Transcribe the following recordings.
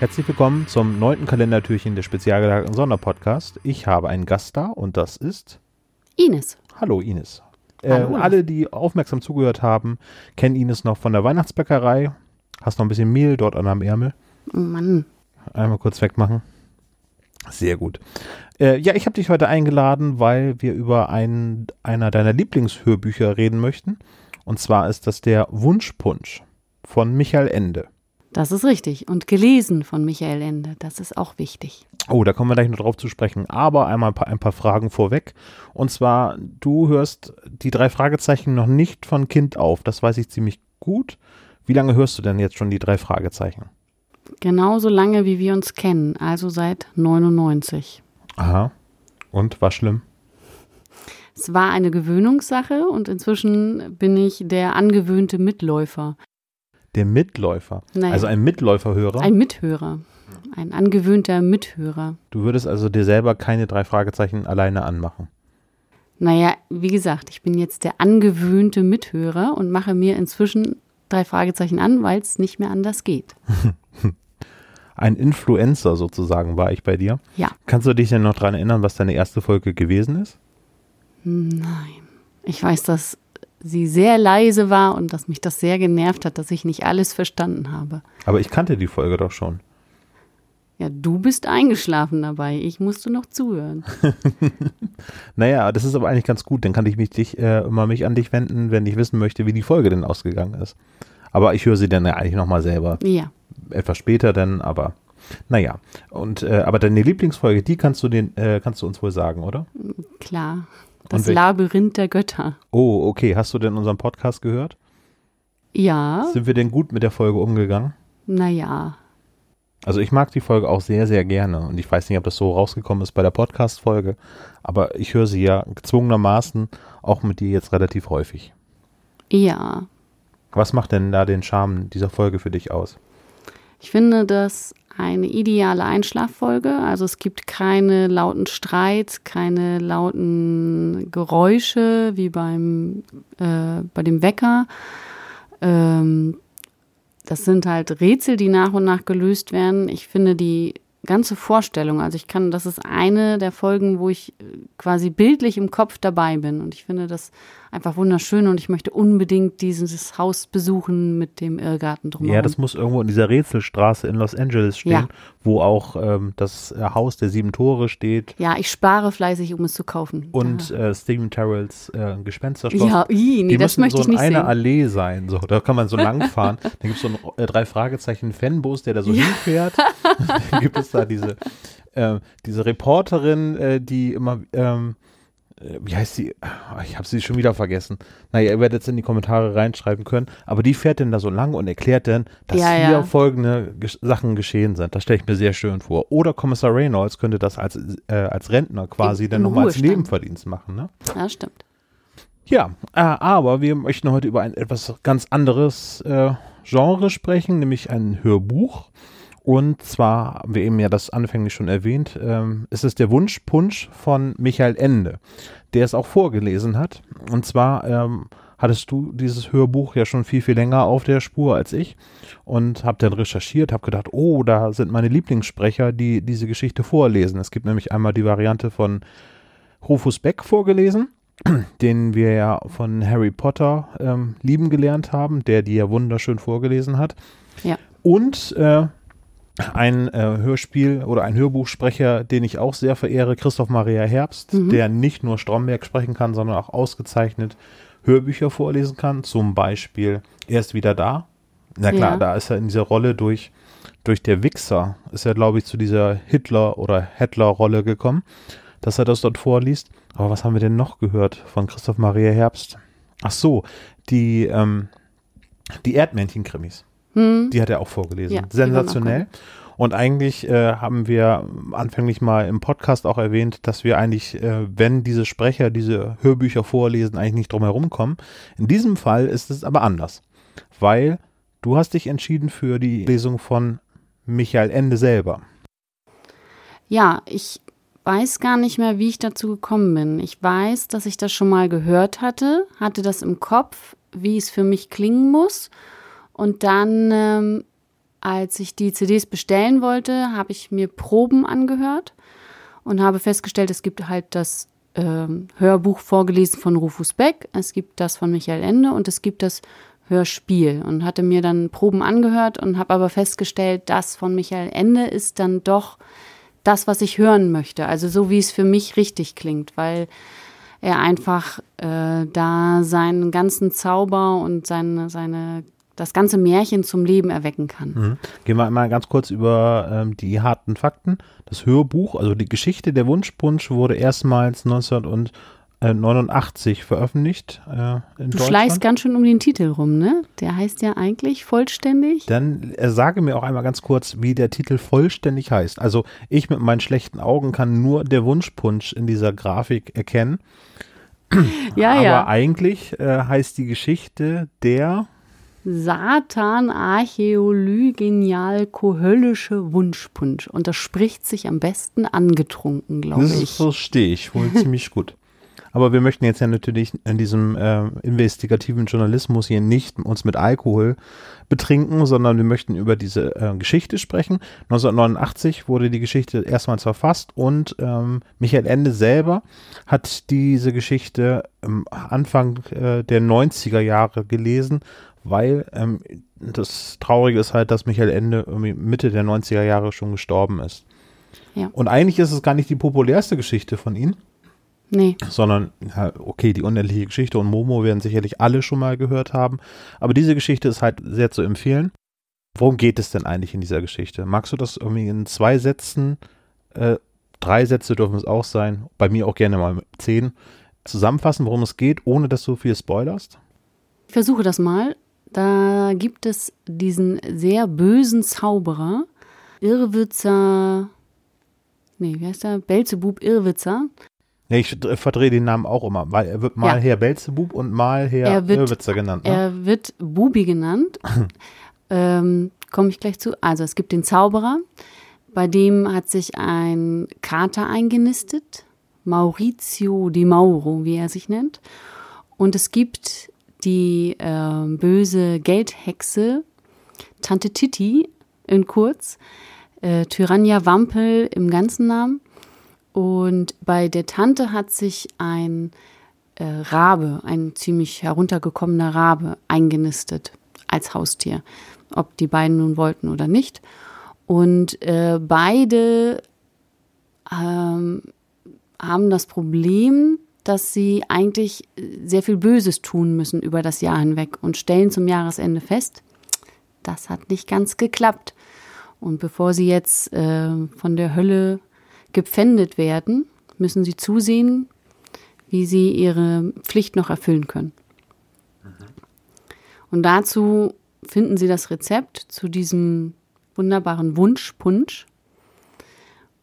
Herzlich willkommen zum neunten Kalendertürchen des spezial gelagerten Sonderpodcast. Ich habe einen Gast da und das ist Ines. Hallo Ines. Äh, Hallo. alle, die aufmerksam zugehört haben, kennen Ines noch von der Weihnachtsbäckerei. Hast noch ein bisschen Mehl dort an am Ärmel. Mann. Einmal kurz wegmachen. Sehr gut. Äh, ja, ich habe dich heute eingeladen, weil wir über einen, einer deiner Lieblingshörbücher reden möchten. Und zwar ist das der Wunschpunsch von Michael Ende. Das ist richtig. Und gelesen von Michael Ende. Das ist auch wichtig. Oh, da kommen wir gleich noch drauf zu sprechen. Aber einmal ein paar, ein paar Fragen vorweg. Und zwar, du hörst die drei Fragezeichen noch nicht von Kind auf. Das weiß ich ziemlich gut. Wie lange hörst du denn jetzt schon die drei Fragezeichen? Genauso lange, wie wir uns kennen. Also seit 99. Aha. Und war schlimm? Es war eine Gewöhnungssache und inzwischen bin ich der angewöhnte Mitläufer. Der Mitläufer. Naja. Also ein Mitläuferhörer. Ein Mithörer. Ein angewöhnter Mithörer. du würdest also dir selber keine drei Fragezeichen alleine anmachen. Naja, wie gesagt, ich bin jetzt der angewöhnte Mithörer und mache mir inzwischen drei Fragezeichen an, weil es nicht mehr anders geht. Ein Influencer sozusagen war ich bei dir. Ja. Kannst du dich denn noch daran erinnern, was deine erste Folge gewesen ist? Nein. Ich weiß, dass sie sehr leise war und dass mich das sehr genervt hat, dass ich nicht alles verstanden habe. Aber ich kannte die Folge doch schon. Ja, du bist eingeschlafen dabei. Ich musste noch zuhören. Naja, das ist aber eigentlich ganz gut. Dann kann ich mich dich, äh, immer mich an dich wenden, wenn ich wissen möchte, wie die Folge denn ausgegangen ist. Aber ich höre sie dann ja eigentlich nochmal selber. Ja. Etwas später dann, aber naja. Und äh, aber deine Lieblingsfolge, die kannst du den, äh, kannst du uns wohl sagen, oder? Klar. Das Labyrinth der Götter. Oh, okay. Hast du denn unseren Podcast gehört? Ja, Sind wir denn gut mit der Folge umgegangen? naja. Also ich mag die Folge auch sehr, sehr gerne. Und ich weiß nicht, ob das so rausgekommen ist bei der Podcast-Folge, aber ich höre sie ja gezwungenermaßen auch mit dir jetzt relativ häufig. Ja. Was macht denn da den Charme dieser Folge für dich aus? Ich finde das eine ideale Einschlaffolge. Also es gibt keine lauten Streits, keine lauten Geräusche wie beim äh, bei dem Wecker. Ähm, das sind halt Rätsel, die nach und nach gelöst werden. Ich finde die ganze Vorstellung, also ich kann, das ist eine der Folgen, wo ich äh, quasi bildlich im Kopf dabei bin. Und ich finde das einfach wunderschön und ich möchte unbedingt dieses Haus besuchen mit dem Irrgarten drumherum. Ja, das muss irgendwo in dieser Rätselstraße in Los Angeles stehen, Ja. wo auch ähm, das äh, Haus der sieben Tore steht Ja, ich spare fleißig, um es zu kaufen. und äh, Stephen Terrells äh, Gespensterschloss. ja, ii, nee, Die das müssen möchte so ich in nicht einer sehen. Allee sein. So, da kann man so lang fahren. Dann gibt es so einen äh, drei Fragezeichen Fanbus, der da so hinfährt. Gibt es da diese, äh, diese Reporterin, äh, die immer, ähm, äh, wie heißt sie? Ah, Ich habe sie schon wieder vergessen. Naja, ihr werdet es in die Kommentare reinschreiben können. Aber die fährt dann da so lang und erklärt dann, dass Ja, hier ja. folgende Gesch Sachen geschehen sind. Das stelle ich mir sehr schön vor. Oder Kommissar Reynolds könnte das als, äh, als Rentner quasi dann nochmal als. Nebenverdienst machen. Ne? Ja, stimmt. Ja, äh, aber wir möchten heute über ein etwas ganz anderes äh, Genre sprechen, nämlich ein Hörbuch. Und zwar haben wir eben ja das anfänglich schon erwähnt, ähm, es ist der Wunschpunsch von Michael Ende, der es auch vorgelesen hat. Und zwar ähm, hattest du dieses Hörbuch ja schon viel, viel länger auf der Spur als ich und habe dann recherchiert, habe gedacht, oh, da sind meine Lieblingssprecher, die diese Geschichte vorlesen. Es gibt nämlich einmal die Variante von Rufus Beck vorgelesen den wir ja von Harry Potter ähm, lieben gelernt haben, der die ja wunderschön vorgelesen hat. Ja. Und äh, ein äh, Hörspiel oder ein Hörbuchsprecher, den ich auch sehr verehre, Christoph Maria Herbst, der nicht nur Stromberg sprechen kann, sondern auch ausgezeichnet Hörbücher vorlesen kann. Zum Beispiel Er ist wieder da. Na klar, Ja. da ist er in dieser Rolle durch, durch der Wichser, ist er, glaube ich, zu dieser Hitler- oder Hettler-Rolle gekommen, dass er das dort vorliest. Aber was haben wir denn noch gehört von Christoph Maria Herbst? Ach so, die, ähm, die Erdmännchen-Krimis. Hm. Die hat er auch vorgelesen. Ja, Sensationell. Und eigentlich äh, haben wir anfänglich mal im Podcast auch erwähnt, dass wir eigentlich, äh, wenn diese Sprecher diese Hörbücher vorlesen, eigentlich nicht drum herum kommen. In diesem Fall ist es aber anders, weil du hast dich entschieden für die Lesung von Michael Ende selber. Ja, ich weiß gar nicht mehr, wie ich dazu gekommen bin. Ich weiß, dass ich das schon mal gehört hatte, hatte das im Kopf, wie es für mich klingen muss. Und dann, ähm, als ich die CDs bestellen wollte, habe ich mir Proben angehört und habe festgestellt, es gibt halt das ähm, Hörbuch vorgelesen von Rufus Beck, es gibt das von Michael Ende und es gibt das Hörspiel und hatte mir dann Proben angehört und habe aber festgestellt, das von Michael Ende ist dann doch das, was ich hören möchte. Also so, wie es für mich richtig klingt, weil er einfach äh, da seinen ganzen Zauber und seine, seine, das ganze Märchen zum Leben erwecken kann. Mhm. Gehen wir einmal ganz kurz über ähm, die harten Fakten. Das Hörbuch, also die Geschichte der Wunschpunsch wurde erstmals 1900 und 89 veröffentlicht äh, Du schleichst ganz schön um den Titel rum, ne? Der heißt ja eigentlich vollständig. Dann äh, sage mir auch einmal ganz kurz, wie der Titel vollständig heißt. Also ich mit meinen schlechten Augen kann nur der Wunschpunsch in dieser Grafik erkennen. ja, Aber ja. eigentlich äh, heißt die Geschichte der Satan Archäolygenial kohöllische Wunschpunsch. Und das spricht sich am besten angetrunken, glaube Das ich. verstehe ich wohl ziemlich gut. Aber wir möchten jetzt ja natürlich in diesem äh, investigativen Journalismus hier nicht uns mit Alkohol betrinken, sondern wir möchten über diese äh, Geschichte sprechen. 1989 wurde die Geschichte erstmals verfasst und ähm, Michael Ende selber hat diese Geschichte Anfang äh, der 90er Jahre gelesen, weil ähm, das Traurige ist halt, dass Michael Ende irgendwie Mitte der 90er Jahre schon gestorben ist. Ja. Und eigentlich ist es gar nicht die populärste Geschichte von ihm Nee. sondern, ja, okay, die unendliche Geschichte und Momo werden sicherlich alle schon mal gehört haben, aber diese Geschichte ist halt sehr zu empfehlen. Worum geht es denn eigentlich in dieser Geschichte? Magst du das irgendwie in zwei Sätzen, äh, drei Sätze dürfen es auch sein, bei mir auch gerne mal zehn, zusammenfassen, worum es geht, ohne dass du viel spoilerst? Ich versuche das mal. Da gibt es diesen sehr bösen Zauberer, Irrwitzer, nee, wie heißt der? Belzebub Irrwitzer. Nee, ich verdrehe den Namen auch immer, weil er wird mal Ja. Herr Belzebub und mal Herr Er wird- Irrwitzer genannt. Ne? Er wird Bubi genannt. ähm, Komme ich gleich zu. Also es gibt den Zauberer, bei dem hat sich ein Kater eingenistet, Maurizio di Mauro, wie er sich nennt. Und es gibt die ähm, böse Geldhexe Tante Titti in kurz, äh, Tyrannia Wampel im ganzen Namen. Und bei der Tante hat sich ein äh, Rabe, ein ziemlich heruntergekommener Rabe, eingenistet als Haustier, ob die beiden nun wollten oder nicht. Und äh, beide ähm, haben das Problem, dass sie eigentlich sehr viel Böses tun müssen über das Jahr hinweg und stellen zum Jahresende fest, das hat nicht ganz geklappt. Und bevor sie jetzt äh, von der Hölle gepfändet werden, müssen sie zusehen, wie sie ihre Pflicht noch erfüllen können. Und dazu finden sie das Rezept zu diesem wunderbaren Wunschpunsch.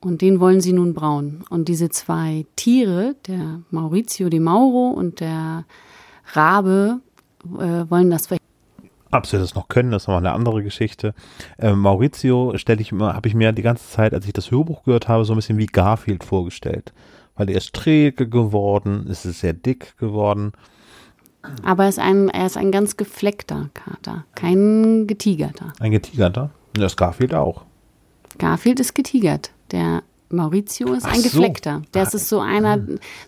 Und den wollen sie nun brauen. Und diese zwei Tiere, der Maurizio di Mauro und der Rabe, äh, wollen das verhindern. Ob sie das noch können, das ist nochmal eine andere Geschichte. Äh, Maurizio stelle ich habe ich mir die ganze Zeit, als ich das Hörbuch gehört habe, so ein bisschen wie Garfield vorgestellt. Weil er ist träge geworden, es ist sehr dick geworden. Aber er ist ein, er ist ein ganz gefleckter Kater, kein getigerter. Ein getigerter. Das Garfield auch. Garfield ist getigert. Der Maurizio ist Ach ein so. gefleckter. Das ist so einer,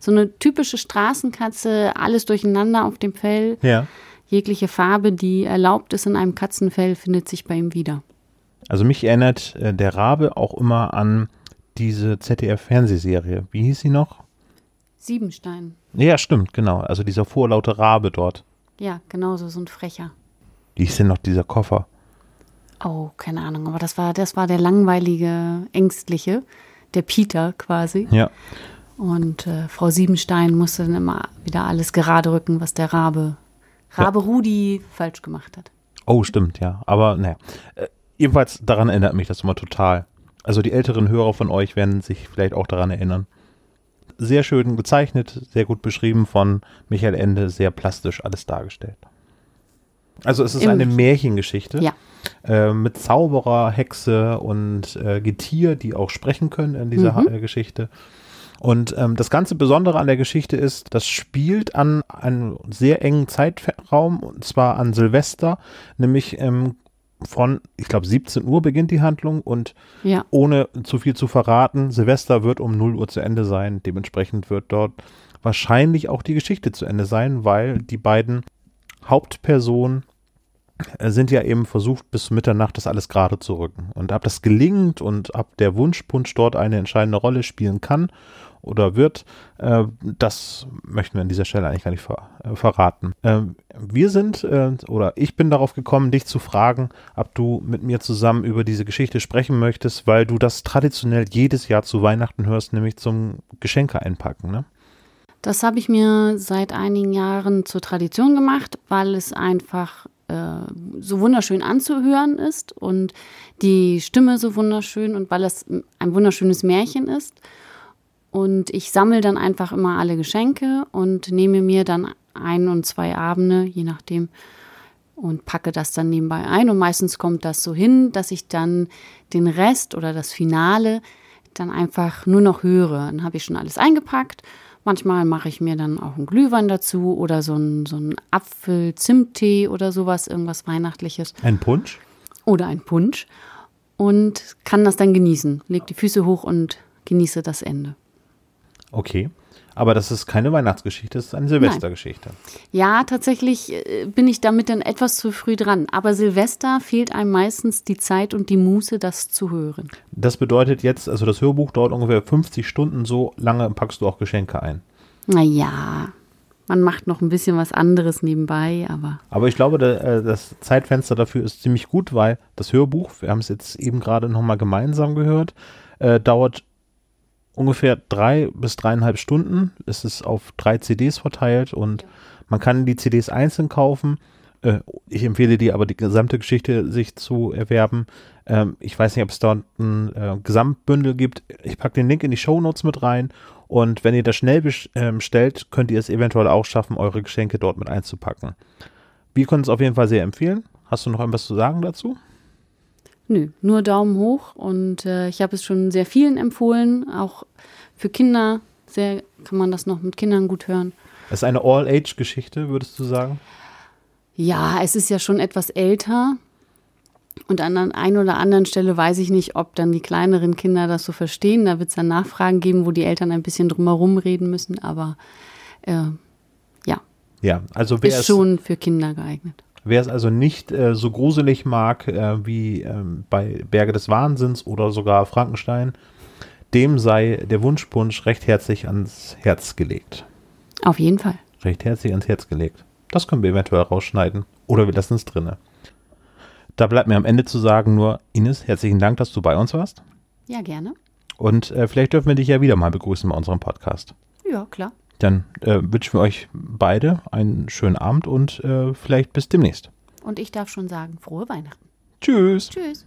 so eine typische Straßenkatze, alles durcheinander auf dem Fell. Ja. Jegliche Farbe, die erlaubt ist in einem Katzenfell, findet sich bei ihm wieder. Also mich erinnert äh, der Rabe auch immer an diese ZDF-Fernsehserie. Wie hieß sie noch? Siebenstein. Ja, stimmt, genau. Also dieser vorlaute Rabe dort. Ja, genauso, so ein Frecher. Wie hieß denn noch dieser Koffer? Oh, keine Ahnung, aber das war, das war der langweilige, ängstliche, der Peter quasi. Ja. Und äh, Frau Siebenstein musste dann immer wieder alles gerade rücken, was der Rabe, Rabe Rudi falsch gemacht hat. Oh, stimmt, ja. Aber naja. Äh, Jedenfalls daran erinnert mich das immer total. Also die älteren Hörer von euch werden sich vielleicht auch daran erinnern. Sehr schön gezeichnet, sehr gut beschrieben von Michael Ende, sehr plastisch alles dargestellt. Also es ist Im- eine Märchengeschichte Ja. Äh, mit Zauberer, Hexe und äh, Getier, die auch sprechen können in dieser Mhm. äh, Geschichte. Und ähm, das ganze Besondere an der Geschichte ist, das spielt an einem sehr engen Zeitraum, und zwar an Silvester, nämlich ähm, von, ich glaube, 17 Uhr beginnt die Handlung und Ja. ohne zu viel zu verraten, Silvester wird um 0 Uhr zu Ende sein. Dementsprechend wird dort wahrscheinlich auch die Geschichte zu Ende sein, weil die beiden Hauptpersonen sind ja eben versucht, bis Mitternacht das alles gerade zu rücken. Und ab das gelingt und ab der Wunschpunsch dort eine entscheidende Rolle spielen kann oder wird, äh, das möchten wir an dieser Stelle eigentlich gar nicht ver äh, verraten. Ähm, wir sind, äh, oder ich bin darauf gekommen, dich zu fragen, ob du mit mir zusammen über diese Geschichte sprechen möchtest, weil du das traditionell jedes Jahr zu Weihnachten hörst, nämlich zum Geschenke einpacken, ne? Das habe ich mir seit einigen Jahren zur Tradition gemacht, weil es einfach äh, so wunderschön anzuhören ist und die Stimme so wunderschön und weil es ein wunderschönes Märchen ist. Und ich sammle dann einfach immer alle Geschenke und nehme mir dann ein und zwei Abende, je nachdem, und packe das dann nebenbei ein. Und meistens kommt das so hin, dass ich dann den Rest oder das Finale dann einfach nur noch höre. Dann habe ich schon alles eingepackt. Manchmal mache ich mir dann auch einen Glühwein dazu oder so einen, so einen Apfel-Zimttee oder sowas, irgendwas Weihnachtliches. Ein Punsch? Oder ein Punsch. Und kann das dann genießen. Leg die Füße hoch und genieße das Ende. Okay. Aber das ist keine Weihnachtsgeschichte, das ist eine Silvestergeschichte. Ja, tatsächlich äh, bin ich damit dann etwas zu früh dran. Aber Silvester fehlt einem meistens die Zeit und die Muße, das zu hören. Das bedeutet jetzt, also das Hörbuch dauert ungefähr 50 Stunden, so lange packst du auch Geschenke ein. Naja, man macht noch ein bisschen was anderes nebenbei, aber Aber ich glaube, äh, das Zeitfenster dafür ist ziemlich gut, weil das Hörbuch, wir haben es jetzt eben gerade nochmal gemeinsam gehört, äh, dauert ungefähr drei bis dreieinhalb Stunden. Es ist auf drei CDs verteilt und man kann die CDs einzeln kaufen. Äh, ich empfehle dir aber die gesamte Geschichte sich zu erwerben. Ähm, ich weiß nicht, ob es dort ein äh, Gesamtbündel gibt. Ich packe den Link in die Shownotes mit rein. Und wenn ihr das schnell bes- ähm, bestellt, könnt ihr es eventuell auch schaffen, eure Geschenke dort mit einzupacken. Wir können es auf jeden Fall sehr empfehlen. Hast du noch etwas zu sagen dazu? Nö, nur Daumen hoch. Und äh, ich habe es schon sehr vielen empfohlen, auch für Kinder. Sehr kann man das noch mit Kindern gut hören. Es ist eine All-Age-Geschichte, würdest du sagen? Ja, es ist ja schon etwas älter. Und an der einen oder anderen Stelle weiß ich nicht, ob dann die kleineren Kinder das so verstehen. Da wird es dann Nachfragen geben, wo die Eltern ein bisschen drumherum reden müssen. Aber äh, ja, Ja, also wer ist schon für Kinder geeignet. Wer es also nicht äh, so gruselig mag äh, wie ähm, bei Berge des Wahnsinns oder sogar Frankenstein, dem sei der Wunschpunsch recht herzlich ans Herz gelegt. Auf jeden Fall. Recht herzlich ans Herz gelegt. Das können wir eventuell rausschneiden oder wir lassen es drinne. Da bleibt mir am Ende zu sagen nur, Ines, herzlichen Dank, dass du bei uns warst. Ja, gerne. Und äh, vielleicht dürfen wir dich ja wieder mal begrüßen bei unserem Podcast. Ja, klar. Dann äh, wünschen wir euch beide einen schönen Abend und äh, vielleicht bis demnächst. Und ich darf schon sagen, frohe Weihnachten. Tschüss. Tschüss.